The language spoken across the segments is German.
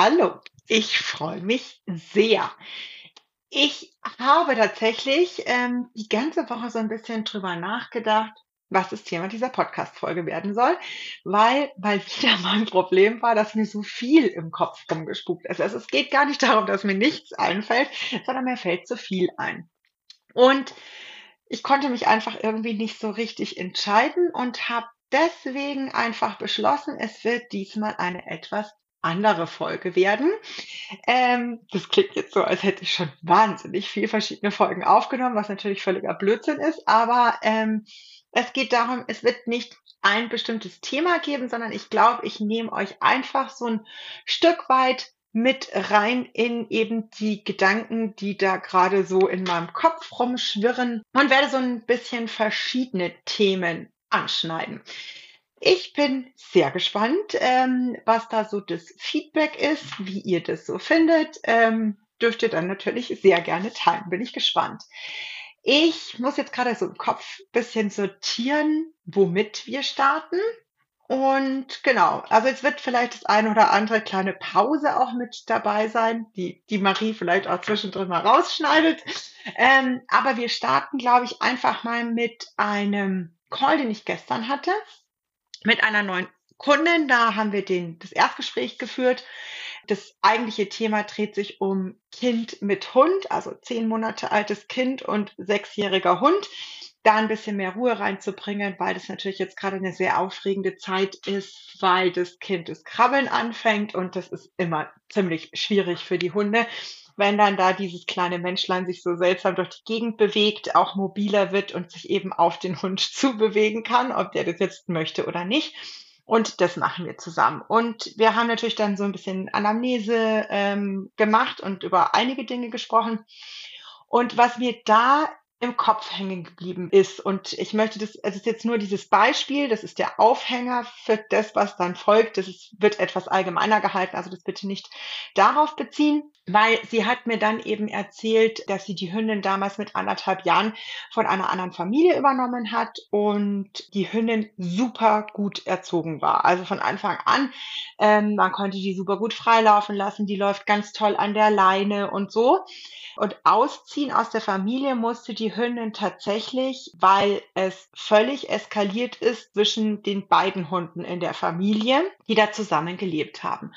Hallo, ich freue mich sehr. Ich habe tatsächlich ähm, die ganze Woche so ein bisschen drüber nachgedacht, was das Thema dieser Podcast-Folge werden soll, weil mal wieder mein Problem war, dass mir so viel im Kopf rumgespukt ist. Also es geht gar nicht darum, dass mir nichts einfällt, sondern mir fällt zu viel ein. Und ich konnte mich einfach irgendwie nicht so richtig entscheiden und habe deswegen einfach beschlossen, es wird diesmal eine etwas andere Folge werden. Ähm, das klingt jetzt so, als hätte ich schon wahnsinnig viel verschiedene Folgen aufgenommen, was natürlich völliger Blödsinn ist, aber ähm, es geht darum, es wird nicht ein bestimmtes Thema geben, sondern ich glaube, ich nehme euch einfach so ein Stück weit mit rein in eben die Gedanken, die da gerade so in meinem Kopf rumschwirren und werde so ein bisschen verschiedene Themen anschneiden. Ich bin sehr gespannt, ähm, was da so das Feedback ist, wie ihr das so findet. Ähm, dürft ihr dann natürlich sehr gerne teilen. Bin ich gespannt. Ich muss jetzt gerade so im Kopf bisschen sortieren, womit wir starten. Und genau, also jetzt wird vielleicht das eine oder andere kleine Pause auch mit dabei sein, die, die Marie vielleicht auch zwischendrin mal rausschneidet. Ähm, aber wir starten, glaube ich, einfach mal mit einem Call, den ich gestern hatte mit einer neuen Kundin. Da haben wir den, das Erstgespräch geführt. Das eigentliche Thema dreht sich um Kind mit Hund, also zehn Monate altes Kind und sechsjähriger Hund. Da ein bisschen mehr Ruhe reinzubringen, weil das natürlich jetzt gerade eine sehr aufregende Zeit ist, weil das Kind das Krabbeln anfängt und das ist immer ziemlich schwierig für die Hunde wenn dann da dieses kleine Menschlein sich so seltsam durch die Gegend bewegt, auch mobiler wird und sich eben auf den Hund zubewegen kann, ob der das jetzt möchte oder nicht. Und das machen wir zusammen. Und wir haben natürlich dann so ein bisschen Anamnese ähm, gemacht und über einige Dinge gesprochen. Und was mir da im Kopf hängen geblieben ist. Und ich möchte das, es ist jetzt nur dieses Beispiel, das ist der Aufhänger für das, was dann folgt. Das ist, wird etwas allgemeiner gehalten, also das bitte nicht darauf beziehen, weil sie hat mir dann eben erzählt, dass sie die Hündin damals mit anderthalb Jahren von einer anderen Familie übernommen hat und die Hündin super gut erzogen war. Also von Anfang an, ähm, man konnte die super gut freilaufen lassen, die läuft ganz toll an der Leine und so. Und ausziehen aus der Familie musste die Hündin tatsächlich, weil es völlig eskaliert ist zwischen den beiden Hunden in der Familie, die da zusammen gelebt haben.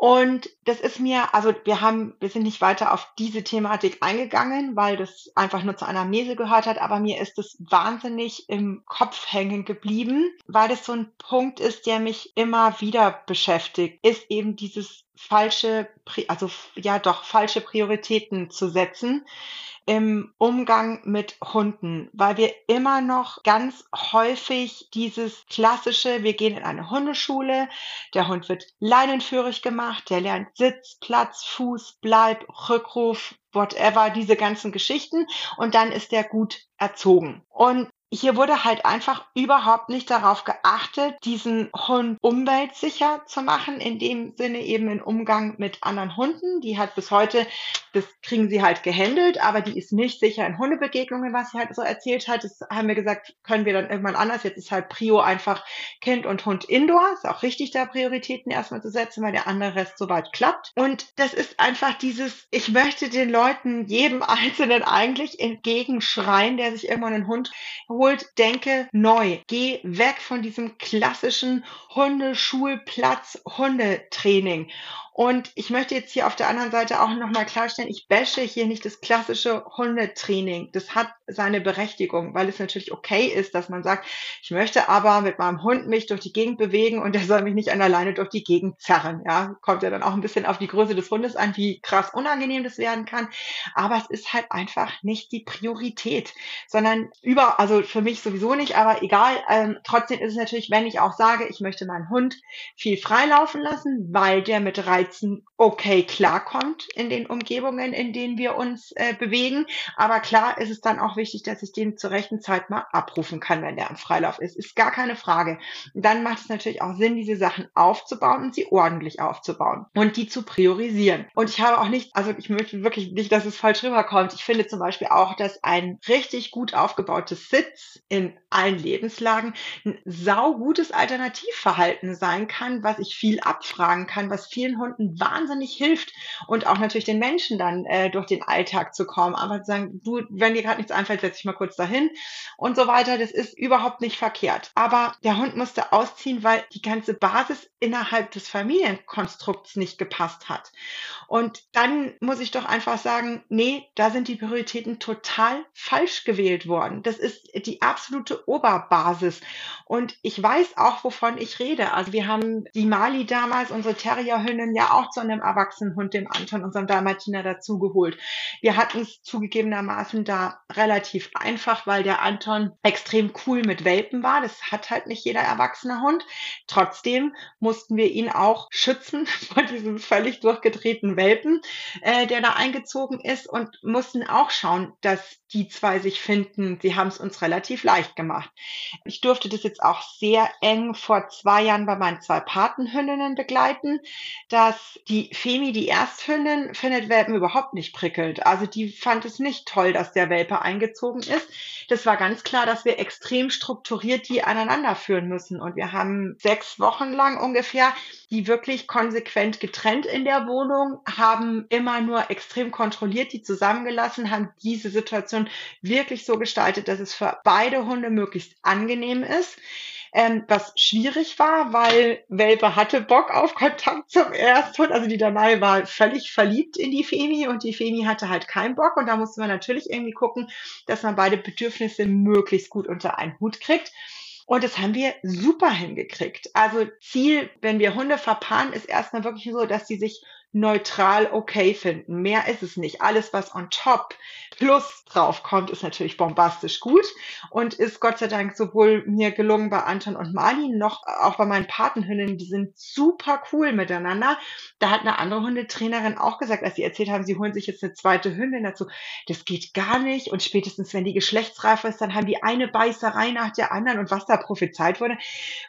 Und das ist mir, also wir haben, wir sind nicht weiter auf diese Thematik eingegangen, weil das einfach nur zur Anamnese gehört hat, aber mir ist es wahnsinnig im Kopf hängen geblieben, weil das so ein Punkt ist, der mich immer wieder beschäftigt, ist eben dieses falsche, also ja doch falsche Prioritäten zu setzen im Umgang mit Hunden, weil wir immer noch ganz häufig dieses klassische, wir gehen in eine Hundeschule, der Hund wird leinenführig gemacht, der lernt Sitz, Platz, Fuß, Bleib, Rückruf, whatever, diese ganzen Geschichten und dann ist er gut erzogen. Und hier wurde halt einfach überhaupt nicht darauf geachtet, diesen Hund umweltsicher zu machen, in dem Sinne eben im Umgang mit anderen Hunden. Die hat bis heute, das kriegen sie halt gehandelt, aber die ist nicht sicher in Hundebegegnungen, was sie halt so erzählt hat. Das haben wir gesagt, können wir dann irgendwann anders. Jetzt ist halt Prio einfach Kind und Hund Indoor. Ist auch richtig, da Prioritäten erstmal zu setzen, weil der andere Rest soweit klappt. Und das ist einfach dieses, ich möchte den Leuten, jedem Einzelnen eigentlich entgegenschreien, der sich irgendwann einen Hund holt, denke neu. Geh weg von diesem klassischen Hundeschulplatz Hundetraining und ich möchte jetzt hier auf der anderen Seite auch nochmal klarstellen, ich bashe hier nicht das klassische Hundetraining. Das hat seine Berechtigung, weil es natürlich okay ist, dass man sagt, ich möchte aber mit meinem Hund mich durch die Gegend bewegen und der soll mich nicht an alleine durch die Gegend zerren. Ja, kommt ja dann auch ein bisschen auf die Größe des Hundes an, wie krass unangenehm das werden kann. Aber es ist halt einfach nicht die Priorität, sondern über, also für mich sowieso nicht, aber egal. Ähm, trotzdem ist es natürlich, wenn ich auch sage, ich möchte meinen Hund viel freilaufen lassen, weil der mit Reiz Reizen okay klarkommt in den Umgebungen, in denen wir uns äh, bewegen. Aber klar ist es dann auch wichtig, dass ich den zur rechten Zeit mal abrufen kann, wenn der am Freilauf ist. Ist gar keine Frage. dann macht es natürlich auch Sinn, diese Sachen aufzubauen und sie ordentlich aufzubauen und die zu priorisieren. Und ich habe auch nicht, also ich möchte wirklich nicht, dass es falsch rüberkommt. Ich finde zum Beispiel auch, dass ein richtig gut aufgebautes Sitz in allen Lebenslagen ein saugutes Alternativverhalten sein kann, was ich viel abfragen kann, was vielen Hunden Hunden wahnsinnig hilft und auch natürlich den Menschen dann äh, durch den Alltag zu kommen. Aber zu sagen, du, wenn dir gerade nichts einfällt, setz dich mal kurz dahin und so weiter. Das ist überhaupt nicht verkehrt. Aber der Hund musste ausziehen, weil die ganze Basis innerhalb des Familienkonstrukts nicht gepasst hat. Und dann muss ich doch einfach sagen, nee, da sind die Prioritäten total falsch gewählt worden. Das ist die absolute Oberbasis. Und ich weiß auch, wovon ich rede. Also wir haben die Mali damals, unsere Terrierhündin, ja auch zu einem erwachsenen Hund, dem Anton, unserem Dalmatiner, dazugeholt. Wir hatten es zugegebenermaßen da relativ einfach, weil der Anton extrem cool mit Welpen war. Das hat halt nicht jeder erwachsene Hund. Trotzdem mussten wir ihn auch schützen vor diesem völlig durchgedrehten Welpen, äh, der da eingezogen ist und mussten auch schauen, dass die zwei sich finden. Sie haben es uns relativ leicht gemacht. Ich durfte das jetzt auch sehr eng vor zwei Jahren bei meinen zwei Patenhündinnen begleiten, dass die Femi, die Ersthündin, findet Welpen überhaupt nicht prickelt. Also die fand es nicht toll, dass der Welpe eingezogen ist. Das war ganz klar, dass wir extrem strukturiert die aneinander führen müssen. Und wir haben sechs Wochen lang ungefähr die wirklich konsequent getrennt in der Wohnung, haben immer nur extrem kontrolliert die zusammengelassen, haben diese Situation wirklich so gestaltet, dass es für beide Hunde möglichst angenehm ist. Ähm, was schwierig war, weil Welpe hatte Bock auf Kontakt zum Ersthund. Also die Danai war völlig verliebt in die Femi und die Femi hatte halt keinen Bock. Und da musste man natürlich irgendwie gucken, dass man beide Bedürfnisse möglichst gut unter einen Hut kriegt. Und das haben wir super hingekriegt. Also Ziel, wenn wir Hunde verpaaren, ist erstmal wirklich so, dass sie sich neutral okay finden. Mehr ist es nicht. Alles, was on top plus drauf kommt, ist natürlich bombastisch gut und ist Gott sei Dank sowohl mir gelungen bei Anton und Marlin noch auch bei meinen Patenhündinnen. Die sind super cool miteinander. Da hat eine andere Hundetrainerin auch gesagt, als sie erzählt haben, sie holen sich jetzt eine zweite Hündin dazu. Das geht gar nicht. Und spätestens, wenn die geschlechtsreif ist, dann haben die eine Beißerei nach der anderen und was da prophezeit wurde,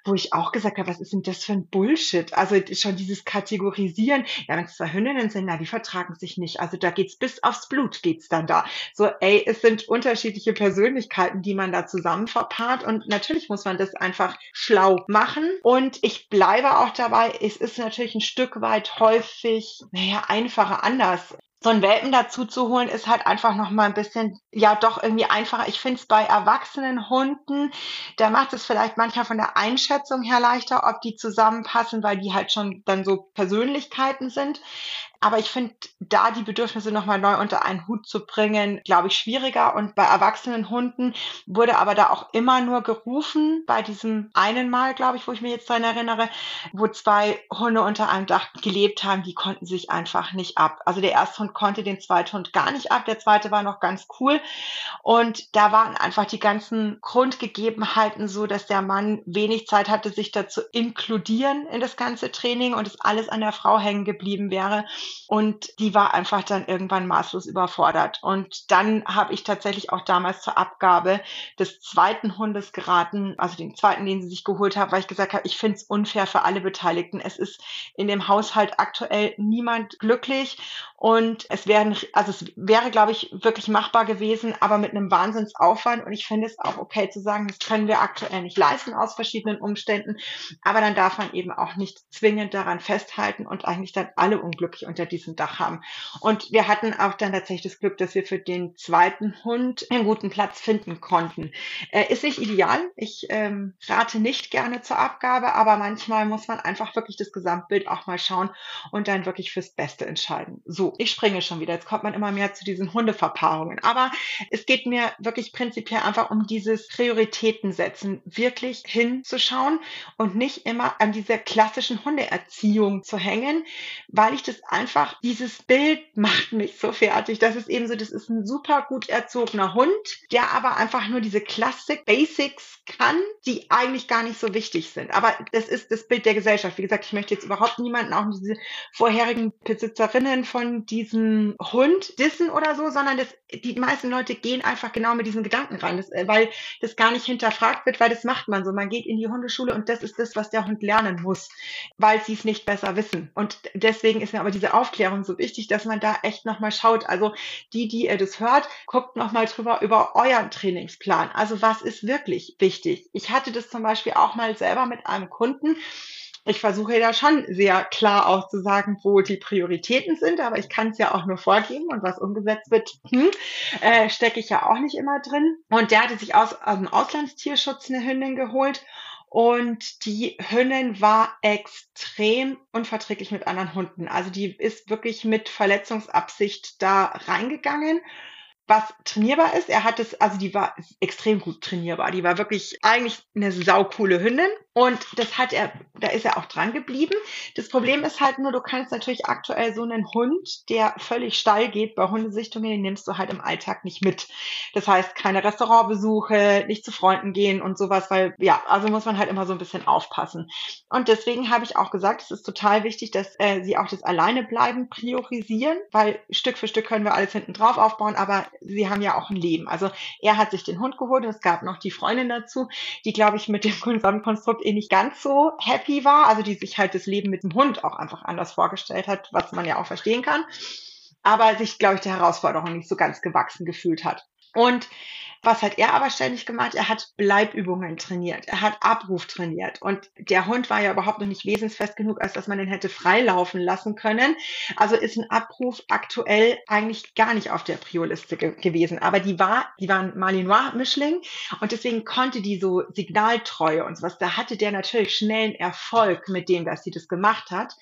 wo ich auch gesagt habe, was ist denn das für ein Bullshit? Also schon dieses Kategorisieren. Ja, wenn zwei Hündinnen sind, na, die vertragen sich nicht. Also da geht's bis aufs Blut geht's dann da. So, ey, es sind unterschiedliche Persönlichkeiten, die man da zusammen verpaart und natürlich muss man das einfach schlau machen und ich bleibe auch dabei, es ist natürlich ein Stück weit häufig, naja, einfacher anders so einen Welpen dazu zu holen, ist halt einfach noch mal ein bisschen, ja, doch irgendwie einfacher. Ich finde es bei erwachsenen Hunden, da macht es vielleicht manchmal von der Einschätzung her leichter, ob die zusammenpassen, weil die halt schon dann so Persönlichkeiten sind. Aber ich finde, da die Bedürfnisse nochmal neu unter einen Hut zu bringen, glaube ich, schwieriger. Und bei erwachsenen Hunden wurde aber da auch immer nur gerufen, bei diesem einen Mal, glaube ich, wo ich mir jetzt daran erinnere, wo zwei Hunde unter einem Dach gelebt haben, die konnten sich einfach nicht ab. Also der erste Hund konnte den zweiten Hund gar nicht ab, der zweite war noch ganz cool. Und da waren einfach die ganzen Grundgegebenheiten so, dass der Mann wenig Zeit hatte, sich dazu inkludieren in das ganze Training und es alles an der Frau hängen geblieben wäre. Und die war einfach dann irgendwann maßlos überfordert. Und dann habe ich tatsächlich auch damals zur Abgabe des zweiten Hundes geraten, also den zweiten, den sie sich geholt hat, weil ich gesagt habe, ich finde es unfair für alle Beteiligten. Es ist in dem Haushalt aktuell niemand glücklich und es werden, also es wäre, glaube ich, wirklich machbar gewesen, aber mit einem Wahnsinnsaufwand. Und ich finde es auch okay zu sagen, das können wir aktuell nicht leisten aus verschiedenen Umständen. Aber dann darf man eben auch nicht zwingend daran festhalten und eigentlich dann alle unglücklich unter diesem Dach haben. Und wir hatten auch dann tatsächlich das Glück, dass wir für den zweiten Hund einen guten Platz finden konnten. Äh, ist nicht ideal. Ich ähm, rate nicht gerne zur Abgabe, aber manchmal muss man einfach wirklich das Gesamtbild auch mal schauen und dann wirklich fürs Beste entscheiden. So, ich springe schon wieder. Jetzt kommt man immer mehr zu diesen Hundeverpaarungen. Aber es geht mir wirklich prinzipiell einfach um dieses Prioritäten setzen, wirklich hinzuschauen und nicht immer an dieser klassischen Hundeerziehung zu hängen, weil ich das einfach, dieses Bild macht mich so fertig. Das ist eben so, das ist ein super gut erzogener Hund, der aber einfach nur diese Classic Basics kann, die eigentlich gar nicht so wichtig sind. Aber das ist das Bild der Gesellschaft. Wie gesagt, ich möchte jetzt überhaupt niemanden, auch diese vorherigen Besitzerinnen von diesen Hund dissen oder so, sondern das, die meisten Leute gehen einfach genau mit diesen Gedanken rein, das, äh, weil das gar nicht hinterfragt wird, weil das macht man so. Man geht in die Hundeschule und das ist das, was der Hund lernen muss, weil sie es nicht besser wissen. Und deswegen ist mir aber diese Aufklärung so wichtig, dass man da echt nochmal schaut. Also die, die ihr das hört, guckt nochmal drüber über euren Trainingsplan. Also was ist wirklich wichtig? Ich hatte das zum Beispiel auch mal selber mit einem Kunden, ich versuche da schon sehr klar auch zu sagen, wo die Prioritäten sind, aber ich kann es ja auch nur vorgeben und was umgesetzt wird, hm, äh, stecke ich ja auch nicht immer drin. Und der hatte sich aus, aus dem Auslandstierschutz eine Hündin geholt und die Hündin war extrem unverträglich mit anderen Hunden. Also die ist wirklich mit Verletzungsabsicht da reingegangen was trainierbar ist. Er hat es, also die war extrem gut trainierbar. Die war wirklich eigentlich eine saukoole Hündin. Und das hat er, da ist er auch dran geblieben. Das Problem ist halt nur, du kannst natürlich aktuell so einen Hund, der völlig steil geht bei Hundesichtungen, den nimmst du halt im Alltag nicht mit. Das heißt, keine Restaurantbesuche, nicht zu Freunden gehen und sowas, weil, ja, also muss man halt immer so ein bisschen aufpassen. Und deswegen habe ich auch gesagt, es ist total wichtig, dass äh, sie auch das Alleinebleiben priorisieren, weil Stück für Stück können wir alles hinten drauf aufbauen, aber sie haben ja auch ein Leben. Also er hat sich den Hund geholt und es gab noch die Freundin dazu, die, glaube ich, mit dem Gesamtkonstrukt eh nicht ganz so happy war, also die sich halt das Leben mit dem Hund auch einfach anders vorgestellt hat, was man ja auch verstehen kann, aber sich, glaube ich, der Herausforderung nicht so ganz gewachsen gefühlt hat. Und was hat er aber ständig gemacht? Er hat Bleibübungen trainiert. Er hat Abruf trainiert. Und der Hund war ja überhaupt noch nicht wesensfest genug, als dass man den hätte freilaufen lassen können. Also ist ein Abruf aktuell eigentlich gar nicht auf der Prioliste ge gewesen. Aber die war, die war ein Malinois-Mischling. Und deswegen konnte die so Signaltreue und sowas. Da hatte der natürlich schnellen Erfolg mit dem, dass sie das gemacht hat.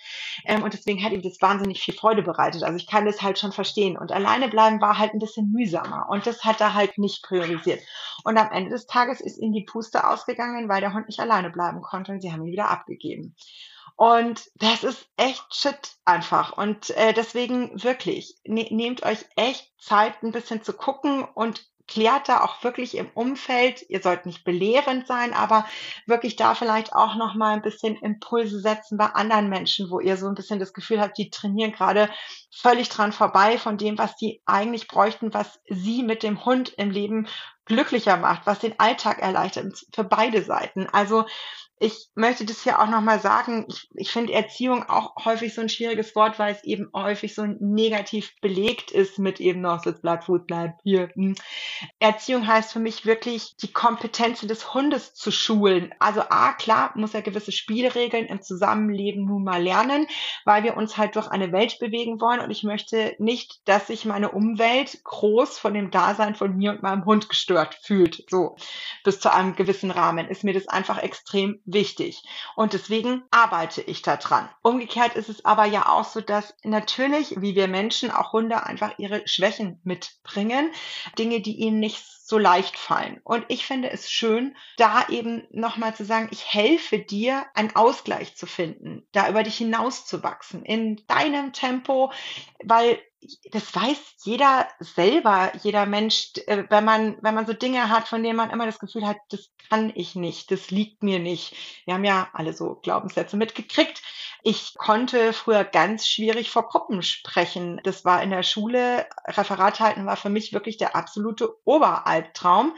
Ähm, und deswegen hat ihm das wahnsinnig viel Freude bereitet. Also ich kann das halt schon verstehen. Und alleine bleiben war halt ein bisschen mühsamer. Und das hat er halt nicht priorisiert priorisiert. Und am Ende des Tages ist ihm die Puste ausgegangen, weil der Hund nicht alleine bleiben konnte und sie haben ihn wieder abgegeben. Und das ist echt shit einfach. Und äh, deswegen wirklich, ne, nehmt euch echt Zeit, ein bisschen zu gucken und klärt da auch wirklich im Umfeld, ihr sollt nicht belehrend sein, aber wirklich da vielleicht auch noch mal ein bisschen Impulse setzen bei anderen Menschen, wo ihr so ein bisschen das Gefühl habt, die trainieren gerade völlig dran vorbei von dem, was die eigentlich bräuchten, was sie mit dem Hund im Leben glücklicher macht, was den Alltag erleichtert für beide Seiten. Also ich möchte das hier auch nochmal sagen. Ich, ich finde Erziehung auch häufig so ein schwieriges Wort, weil es eben häufig so negativ belegt ist mit eben noch Sitz, Blatt, Fuß, bleib hier. Hm. Erziehung heißt für mich wirklich, die Kompetenzen des Hundes zu schulen. Also A, klar, muss er gewisse Spielregeln im Zusammenleben nun mal lernen, weil wir uns halt durch eine Welt bewegen wollen und ich möchte nicht, dass sich meine Umwelt groß von dem Dasein von mir und meinem Hund gestört fühlt. So, bis zu einem gewissen Rahmen ist mir das einfach extrem wichtig. Und deswegen arbeite ich da dran. Umgekehrt ist es aber ja auch so, dass natürlich, wie wir Menschen, auch Hunde einfach ihre Schwächen mitbringen. Dinge, die ihnen nicht so leicht fallen. Und ich finde es schön, da eben nochmal zu sagen, ich helfe dir, einen Ausgleich zu finden, da über dich hinauszuwachsen, in deinem Tempo, weil das weiß jeder selber, jeder Mensch, äh, wenn man, wenn man so Dinge hat, von denen man immer das Gefühl hat, das kann ich nicht, das liegt mir nicht. Wir haben ja alle so Glaubenssätze mitgekriegt. Ich konnte früher ganz schwierig vor Gruppen sprechen. Das war in der Schule, Referat halten war für mich wirklich der absolute Oberalbtraum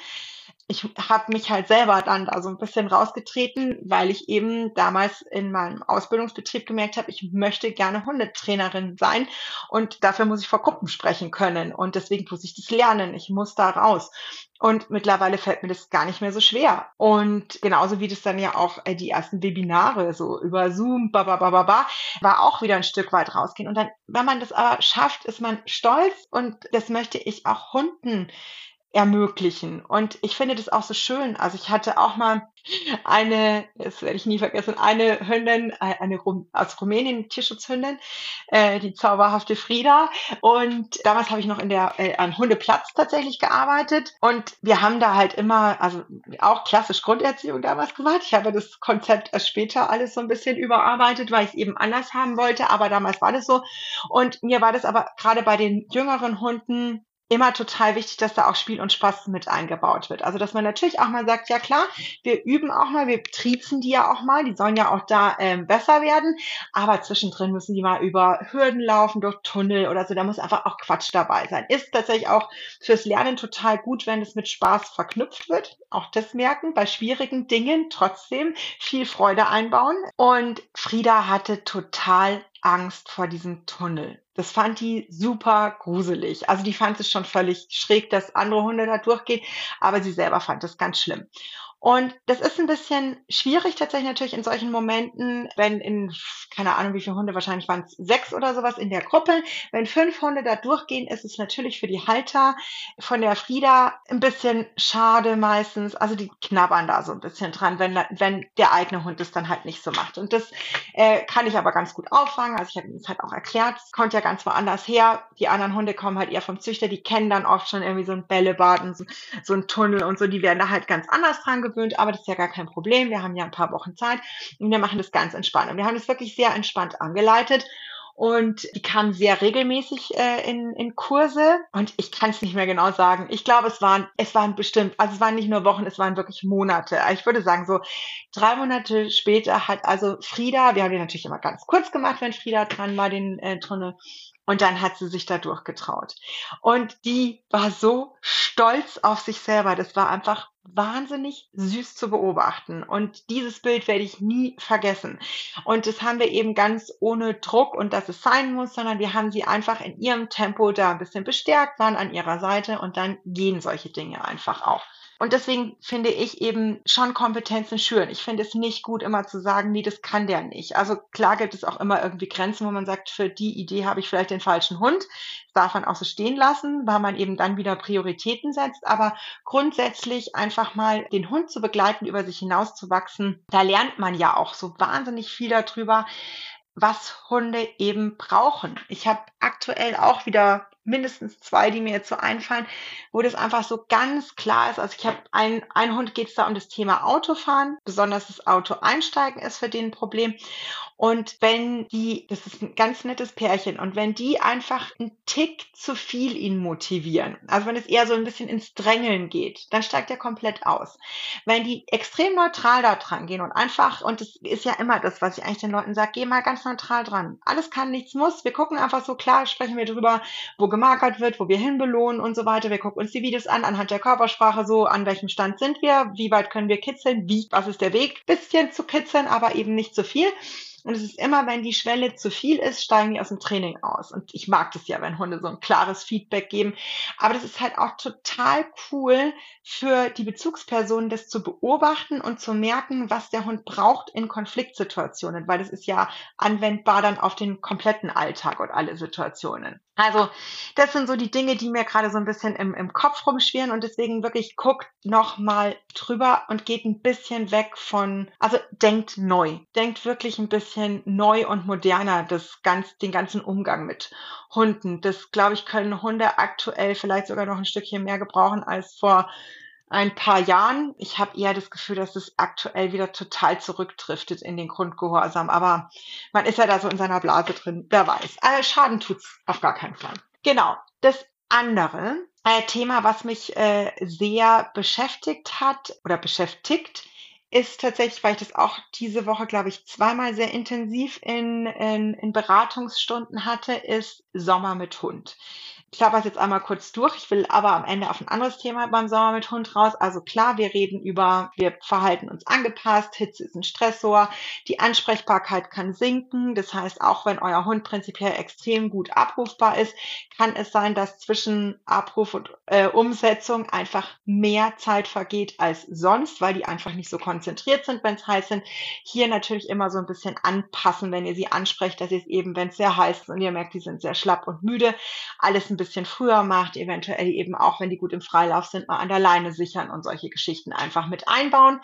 ich habe mich halt selber dann da so ein bisschen rausgetreten, weil ich eben damals in meinem Ausbildungsbetrieb gemerkt habe, ich möchte gerne Hundetrainerin sein und dafür muss ich vor Gruppen sprechen können und deswegen muss ich das lernen, ich muss da raus. Und mittlerweile fällt mir das gar nicht mehr so schwer. Und genauso wie das dann ja auch äh, die ersten Webinare so über Zoom, ba, ba, ba, ba, ba, war auch wieder ein Stück weit rausgehen. Und dann, wenn man das aber schafft, ist man stolz und das möchte ich auch Hunden ermöglichen. Und ich finde das auch so schön. Also ich hatte auch mal eine, das werde ich nie vergessen, eine Hündin, äh, eine Rum, aus Rumänien, Tierschutzhündin, äh, die zauberhafte Frieda. Und damals habe ich noch in der äh, an Hundeplatz tatsächlich gearbeitet. Und wir haben da halt immer, also auch klassisch Grunderziehung damals gemacht. Ich habe das Konzept erst später alles so ein bisschen überarbeitet, weil ich es eben anders haben wollte. Aber damals war das so. Und mir war das aber gerade bei den jüngeren Hunden immer total wichtig, dass da auch Spiel und Spaß mit eingebaut wird. Also dass man natürlich auch mal sagt, ja klar, wir üben auch mal, wir triezen die ja auch mal, die sollen ja auch da ähm, besser werden, aber zwischendrin müssen die mal über Hürden laufen, durch Tunnel oder so, da muss einfach auch Quatsch dabei sein. Ist tatsächlich auch fürs Lernen total gut, wenn es mit Spaß verknüpft wird. Auch das merken, bei schwierigen Dingen trotzdem viel Freude einbauen. Und Frieda hatte total Angst vor diesem Tunnel. Das fand die super gruselig. Also die fand es schon völlig schräg, dass andere Hunde da durchgehen, aber sie selber fand es ganz schlimm. Und das ist ein bisschen schwierig tatsächlich natürlich in solchen Momenten, wenn in, keine Ahnung, wie viele Hunde, wahrscheinlich waren es sechs oder sowas in der Gruppe. Wenn fünf Hunde da durchgehen, ist es natürlich für die Halter von der Frieda ein bisschen schade meistens. Also die knabbern da so ein bisschen dran, wenn, wenn der eigene Hund es dann halt nicht so macht. Und das äh, kann ich aber ganz gut auffangen. Also ich habe das halt auch erklärt. Es kommt ja ganz woanders her. Die anderen Hunde kommen halt eher vom Züchter. Die kennen dann oft schon irgendwie so ein Bällebad und so, so ein Tunnel und so. Die werden da halt ganz anders dran gewöhnt, aber das ist ja gar kein Problem. Wir haben ja ein paar Wochen Zeit und wir machen das ganz entspannt. Und wir haben das wirklich sehr entspannt angeleitet. Und die kamen sehr regelmäßig äh, in, in Kurse. Und ich kann es nicht mehr genau sagen. Ich glaube, es waren, es waren bestimmt, also es waren nicht nur Wochen, es waren wirklich Monate. Ich würde sagen, so drei Monate später hat also Frieda, wir haben die natürlich immer ganz kurz gemacht, wenn Frieda dran war, den äh, Tunnel. Und dann hat sie sich da durchgetraut. Und die war so stolz auf sich selber. Das war einfach wahnsinnig süß zu beobachten. Und dieses Bild werde ich nie vergessen. Und das haben wir eben ganz ohne Druck und dass es sein muss, sondern wir haben sie einfach in ihrem Tempo da ein bisschen bestärkt, waren an ihrer Seite und dann gehen solche Dinge einfach auch. Und deswegen finde ich eben schon Kompetenzen schüren. Ich finde es nicht gut, immer zu sagen, nee, das kann der nicht. Also klar gibt es auch immer irgendwie Grenzen, wo man sagt, für die Idee habe ich vielleicht den falschen Hund. Das darf man auch so stehen lassen, weil man eben dann wieder Prioritäten setzt. Aber grundsätzlich einfach mal den Hund zu begleiten, über sich hinauszuwachsen, da lernt man ja auch so wahnsinnig viel darüber, was Hunde eben brauchen. Ich habe aktuell auch wieder mindestens zwei, die mir jetzt so einfallen, wo das einfach so ganz klar ist. Also ich habe ein, ein Hund geht es da um das Thema Autofahren, besonders das Auto einsteigen ist für den ein Problem. Und wenn die, das ist ein ganz nettes Pärchen, und wenn die einfach einen Tick zu viel ihn motivieren, also wenn es eher so ein bisschen ins Drängeln geht, dann steigt er komplett aus. Wenn die extrem neutral da dran gehen und einfach, und das ist ja immer das, was ich eigentlich den Leuten sage, geh mal ganz neutral dran. Alles kann, nichts muss. Wir gucken einfach so klar, sprechen wir drüber, wo gemarkert wird, wo wir hinbelohnen und so weiter. Wir gucken uns die Videos an, anhand der Körpersprache so, an welchem Stand sind wir, wie weit können wir kitzeln, wie, was ist der Weg, bisschen zu kitzeln, aber eben nicht zu viel. Und es ist immer, wenn die Schwelle zu viel ist, steigen die aus dem Training aus. Und ich mag das ja, wenn Hunde so ein klares Feedback geben. Aber das ist halt auch total cool für die Bezugspersonen, das zu beobachten und zu merken, was der Hund braucht in Konfliktsituationen, weil das ist ja anwendbar dann auf den kompletten Alltag und alle Situationen. Also das sind so die Dinge, die mir gerade so ein bisschen im, im Kopf rumschwirren und deswegen wirklich guckt noch mal drüber und geht ein bisschen weg von, also denkt neu, denkt wirklich ein bisschen neu und moderner das ganz, den ganzen Umgang mit Hunden. Das glaube ich können Hunde aktuell vielleicht sogar noch ein Stückchen mehr gebrauchen als vor ein paar Jahren. Ich habe eher das Gefühl, dass es aktuell wieder total zurückdriftet in den Grundgehorsam. Aber man ist ja da so in seiner Blase drin. Wer weiß. Also Schaden tut's auf gar keinen Fall. Genau. Das andere äh, Thema, was mich äh, sehr beschäftigt hat oder beschäftigt, ist tatsächlich, weil ich das auch diese Woche, glaube ich, zweimal sehr intensiv in, in, in Beratungsstunden hatte, ist Sommer mit Hund klappe es jetzt einmal kurz durch. Ich will aber am Ende auf ein anderes Thema beim Sommer mit Hund raus. Also klar, wir reden über, wir verhalten uns angepasst, Hitze ist ein Stressor, die Ansprechbarkeit kann sinken. Das heißt, auch wenn euer Hund prinzipiell extrem gut abrufbar ist, kann es sein, dass zwischen Abruf und äh, Umsetzung einfach mehr Zeit vergeht als sonst, weil die einfach nicht so konzentriert sind, wenn es heiß sind. Hier natürlich immer so ein bisschen anpassen, wenn ihr sie ansprecht, dass ihr es eben, wenn es sehr heiß ist und ihr merkt, die sind sehr schlapp und müde, alles ein bisschen früher macht, eventuell eben auch, wenn die gut im Freilauf sind, mal an der Leine sichern und solche Geschichten einfach mit einbauen.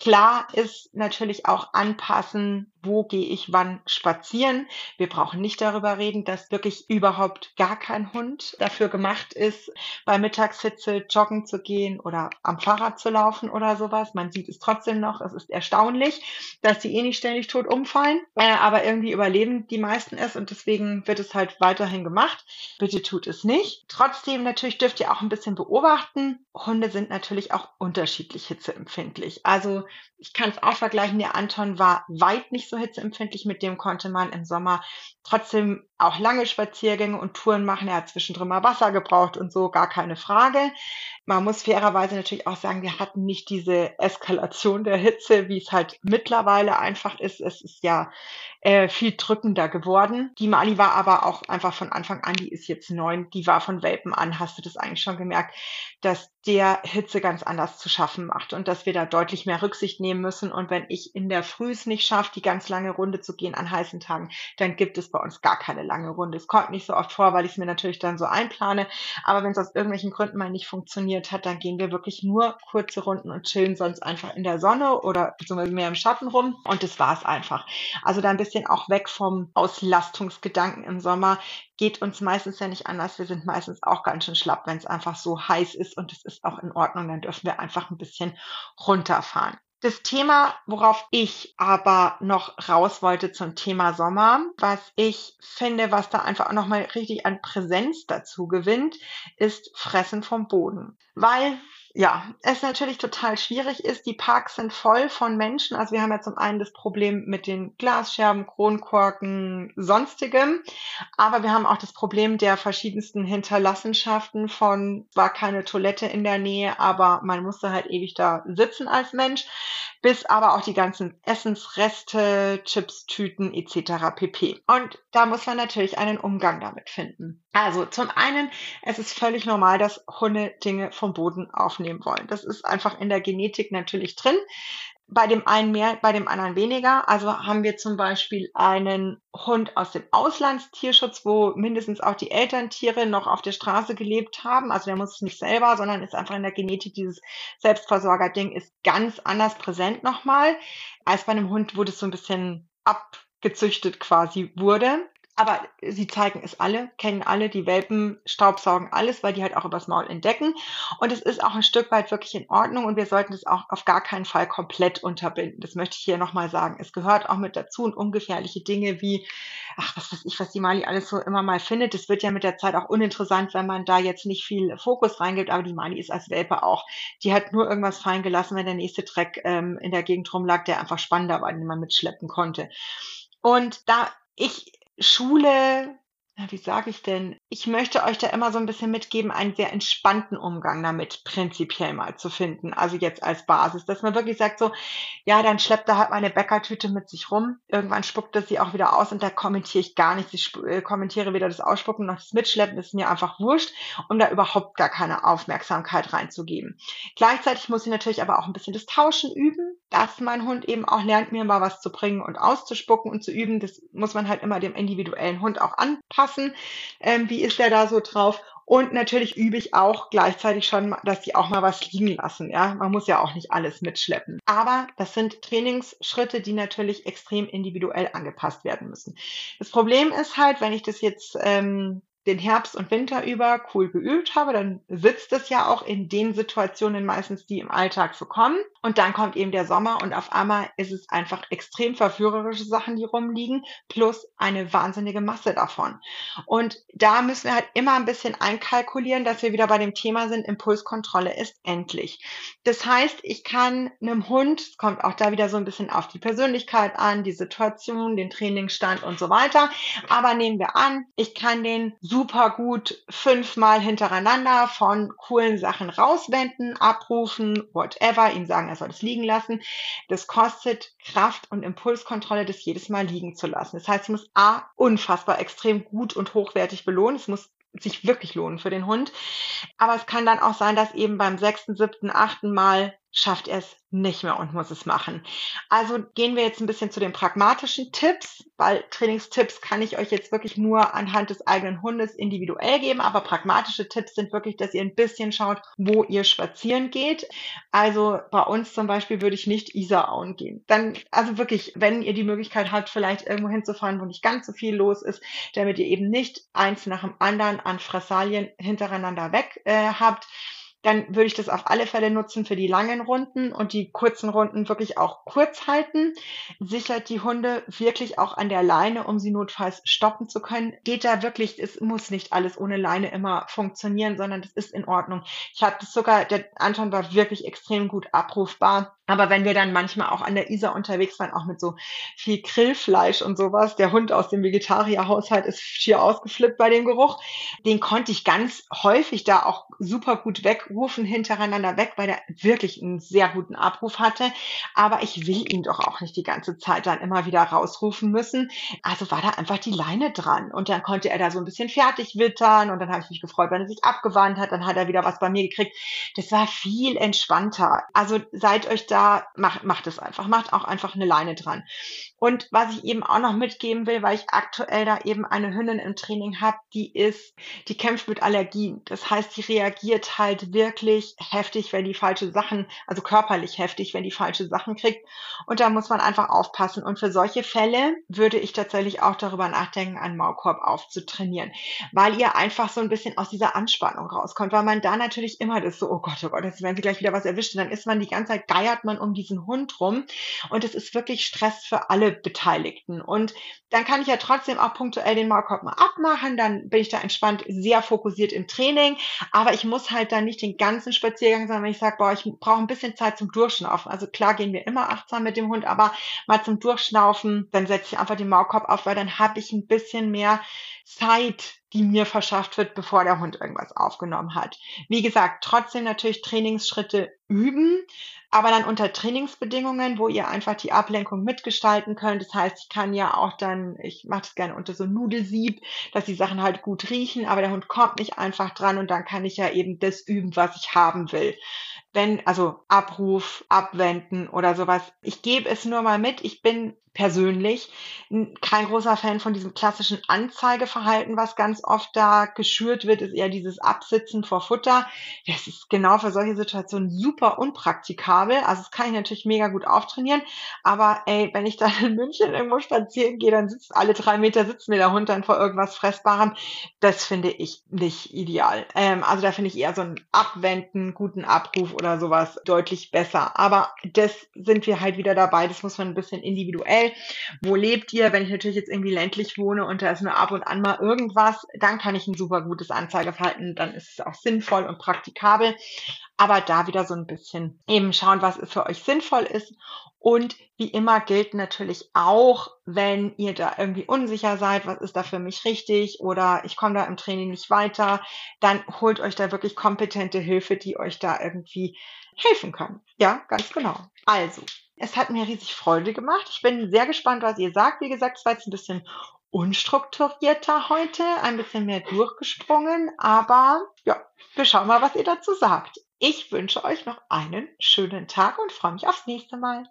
Klar ist natürlich auch anpassen, wo gehe ich wann spazieren. Wir brauchen nicht darüber reden, dass wirklich überhaupt gar kein Hund dafür gemacht ist, bei Mittagshitze joggen zu gehen oder am Fahrrad zu laufen oder sowas. Man sieht es trotzdem noch. Es ist erstaunlich, dass die eh nicht ständig tot umfallen, äh, aber irgendwie überleben die meisten es und deswegen wird es halt weiterhin gemacht. Bitte tut es nicht. Trotzdem natürlich dürft ihr auch ein bisschen beobachten. Hunde sind natürlich auch unterschiedlich hitzeempfindlich. Also ich kann es auch vergleichen, der Anton war weit nicht so hitzeempfindlich, mit dem konnte man im Sommer trotzdem auch lange Spaziergänge und Touren machen. Er hat zwischendrin mal Wasser gebraucht und so, gar keine Frage. Man muss fairerweise natürlich auch sagen, wir hatten nicht diese Eskalation der Hitze, wie es halt mittlerweile einfach ist. Es ist ja äh, viel drückender geworden. Die Mali war aber auch einfach von Anfang an, die ist jetzt neun, die war von Welpen an, hast du das eigentlich schon gemerkt, dass der Hitze ganz anders zu schaffen macht und dass wir da deutlich mehr Rücksicht nehmen müssen. Und wenn ich in der Früh es nicht schaffe, die ganz lange Runde zu gehen an heißen Tagen, dann gibt es bei uns gar keine lange Runde. Es kommt nicht so oft vor, weil ich es mir natürlich dann so einplane. Aber wenn es aus irgendwelchen Gründen mal nicht funktioniert hat, dann gehen wir wirklich nur kurze Runden und chillen sonst einfach in der Sonne oder beziehungsweise mehr im Schatten rum. Und das war es einfach. Also da ein bisschen auch weg vom Auslastungsgedanken im Sommer geht uns meistens ja nicht anders. Wir sind meistens auch ganz schön schlapp, wenn es einfach so heiß ist und es ist auch in Ordnung. Dann dürfen wir einfach ein bisschen runterfahren. Das Thema, worauf ich aber noch raus wollte zum Thema Sommer, was ich finde, was da einfach auch nochmal richtig an Präsenz dazu gewinnt, ist Fressen vom Boden. Weil ja, es natürlich total schwierig ist. Die Parks sind voll von Menschen. Also wir haben ja zum einen das Problem mit den Glasscherben, Kronkorken, sonstigem. Aber wir haben auch das Problem der verschiedensten Hinterlassenschaften von, war keine Toilette in der Nähe, aber man musste halt ewig da sitzen als Mensch, bis aber auch die ganzen Essensreste, Chipstüten etc. pp. Und da muss man natürlich einen Umgang damit finden. Also zum einen, es ist völlig normal, dass Hunde Dinge vom Boden aufnehmen wollen. Das ist einfach in der Genetik natürlich drin. Bei dem einen mehr, bei dem anderen weniger. Also haben wir zum Beispiel einen Hund aus dem Auslandstierschutz, wo mindestens auch die Elterntiere noch auf der Straße gelebt haben. Also der muss es nicht selber, sondern ist einfach in der Genetik dieses Selbstversorger-Ding ist ganz anders präsent nochmal als bei einem Hund, wo das so ein bisschen abgezüchtet quasi wurde. Aber sie zeigen es alle, kennen alle, die Welpen staubsaugen alles, weil die halt auch übers Maul entdecken. Und es ist auch ein Stück weit wirklich in Ordnung und wir sollten es auch auf gar keinen Fall komplett unterbinden. Das möchte ich hier nochmal sagen. Es gehört auch mit dazu und ungefährliche Dinge wie, ach, was weiß ich, was die Mali alles so immer mal findet. Das wird ja mit der Zeit auch uninteressant, wenn man da jetzt nicht viel Fokus reingibt. Aber die Mali ist als Welpe auch. Die hat nur irgendwas fallen gelassen, wenn der nächste Dreck ähm, in der Gegend rumlag, der einfach spannender war, den man mitschleppen konnte. Und da ich Schule wie sage ich denn? Ich möchte euch da immer so ein bisschen mitgeben, einen sehr entspannten Umgang damit prinzipiell mal zu finden. Also jetzt als Basis, dass man wirklich sagt so, ja, dann schleppt er halt meine Bäckertüte mit sich rum. Irgendwann spuckt er sie auch wieder aus und da kommentiere ich gar nichts. Ich äh, kommentiere weder das Ausspucken noch das Mitschleppen. ist mir einfach wurscht, um da überhaupt gar keine Aufmerksamkeit reinzugeben. Gleichzeitig muss ich natürlich aber auch ein bisschen das Tauschen üben, dass mein Hund eben auch lernt, mir mal was zu bringen und auszuspucken und zu üben. Das muss man halt immer dem individuellen Hund auch anpassen passen? Ähm, wie ist der da so drauf? Und natürlich übe ich auch gleichzeitig schon, dass die auch mal was liegen lassen. Ja, man muss ja auch nicht alles mitschleppen. Aber das sind Trainingsschritte, die natürlich extrem individuell angepasst werden müssen. Das Problem ist halt, wenn ich das jetzt ähm, den Herbst und Winter über cool geübt habe, dann sitzt es ja auch in den Situationen meistens, die im Alltag so kommen. Und dann kommt eben der Sommer und auf einmal ist es einfach extrem verführerische Sachen, die rumliegen, plus eine wahnsinnige Masse davon. Und da müssen wir halt immer ein bisschen einkalkulieren, dass wir wieder bei dem Thema sind, Impulskontrolle ist endlich. Das heißt, ich kann einem Hund, es kommt auch da wieder so ein bisschen auf die Persönlichkeit an, die Situation, den Trainingsstand und so weiter. Aber nehmen wir an, ich kann den super gut fünfmal hintereinander von coolen Sachen rauswenden, abrufen, whatever, ihm sagen, er soll es liegen lassen. Das kostet Kraft und Impulskontrolle, das jedes Mal liegen zu lassen. Das heißt, es muss A, unfassbar extrem gut und hochwertig belohnen. Es muss sich wirklich lohnen für den Hund. Aber es kann dann auch sein, dass eben beim sechsten, siebten, achten Mal schafft er es nicht mehr und muss es machen. Also gehen wir jetzt ein bisschen zu den pragmatischen Tipps, weil Trainingstipps kann ich euch jetzt wirklich nur anhand des eigenen Hundes individuell geben, aber pragmatische Tipps sind wirklich, dass ihr ein bisschen schaut, wo ihr spazieren geht. Also bei uns zum Beispiel würde ich nicht Isarauen gehen. Dann, also wirklich, wenn ihr die Möglichkeit habt, vielleicht irgendwo hinzufahren, wo nicht ganz so viel los ist, damit ihr eben nicht eins nach dem anderen an Fressalien hintereinander weg äh, habt, dann würde ich das auf alle Fälle nutzen für die langen Runden und die kurzen Runden wirklich auch kurz halten. Sichert die Hunde wirklich auch an der Leine, um sie notfalls stoppen zu können. Geht da wirklich, es muss nicht alles ohne Leine immer funktionieren, sondern das ist in Ordnung. Ich hatte sogar, der Anton war wirklich extrem gut abrufbar Aber wenn wir dann manchmal auch an der Isar unterwegs waren, auch mit so viel Grillfleisch und sowas, der Hund aus dem Vegetarierhaushalt ist schier ausgeflippt bei dem Geruch. Den konnte ich ganz häufig da auch super gut wegrufen, hintereinander weg, weil der wirklich einen sehr guten Abruf hatte. Aber ich will ihn doch auch nicht die ganze Zeit dann immer wieder rausrufen müssen. Also war da einfach die Leine dran. Und dann konnte er da so ein bisschen fertig wittern und dann habe ich mich gefreut, wenn er sich abgewandt hat. Dann hat er wieder was bei mir gekriegt. Das war viel entspannter. Also seid euch da da, macht, macht es einfach, macht auch einfach eine Leine dran. Und was ich eben auch noch mitgeben will, weil ich aktuell da eben eine Hündin im Training habe, die ist, die kämpft mit Allergien. Das heißt, die reagiert halt wirklich heftig, wenn die falsche Sachen, also körperlich heftig, wenn die falsche Sachen kriegt. Und da muss man einfach aufpassen. Und für solche Fälle würde ich tatsächlich auch darüber nachdenken, einen Maulkorb aufzutrainieren, weil ihr einfach so ein bisschen aus dieser Anspannung rauskommt, weil man da natürlich immer das so, oh Gott, oh Gott, jetzt werden sie gleich wieder was erwischt. Und dann ist man die ganze Zeit, geiert man um diesen Hund rum. Und es ist wirklich Stress für alle Beteiligten. Und dann kann ich ja trotzdem auch punktuell den Maulkorb mal abmachen. Dann bin ich da entspannt, sehr fokussiert im Training. Aber ich muss halt dann nicht den ganzen Spaziergang, sondern wenn ich sage, boah, ich brauche ein bisschen Zeit zum Durchschnaufen. Also klar gehen wir immer achtsam mit dem Hund, aber mal zum Durchschnaufen, dann setze ich einfach den Maulkorb auf, weil dann habe ich ein bisschen mehr Zeit, die mir verschafft wird, bevor der Hund irgendwas aufgenommen hat. Wie gesagt, trotzdem natürlich Trainingsschritte üben, aber dann unter Trainingsbedingungen, wo ihr einfach die Ablenkung mitgestalten könnt. Das heißt, ich kann ja auch dann, ich mache das gerne unter so Nudelsieb, dass die Sachen halt gut riechen, aber der Hund kommt nicht einfach dran und dann kann ich ja eben das üben, was ich haben will wenn, also Abruf, Abwenden oder sowas. Ich gebe es nur mal mit. Ich bin persönlich kein großer Fan von diesem klassischen Anzeigeverhalten, was ganz oft da geschürt wird, ist eher dieses Absitzen vor Futter. Das ist genau für solche Situationen super unpraktikabel. Also das kann ich natürlich mega gut auftrainieren. Aber ey, wenn ich dann in München irgendwo spazieren gehe, dann sitzt alle drei Meter sitzt mir der Hund dann vor irgendwas Fressbarem. Das finde ich nicht ideal. Ähm, also da finde ich eher so ein Abwenden, guten Abruf oder sowas deutlich besser. Aber das sind wir halt wieder dabei. Das muss man ein bisschen individuell. Wo lebt ihr? Wenn ich natürlich jetzt irgendwie ländlich wohne und da ist nur ab und an mal irgendwas, dann kann ich ein super gutes Anzeigeverhalten. Dann ist es auch sinnvoll und praktikabel. Aber da wieder so ein bisschen eben schauen, was für euch sinnvoll ist. Und wie immer gilt natürlich auch, wenn ihr da irgendwie unsicher seid, was ist da für mich richtig oder ich komme da im Training nicht weiter, dann holt euch da wirklich kompetente Hilfe, die euch da irgendwie helfen kann. Ja, ganz genau. Also, es hat mir riesig Freude gemacht. Ich bin sehr gespannt, was ihr sagt. Wie gesagt, es war jetzt ein bisschen unstrukturierter heute, ein bisschen mehr durchgesprungen, aber ja, wir schauen mal, was ihr dazu sagt. Ich wünsche euch noch einen schönen Tag und freue mich aufs nächste Mal.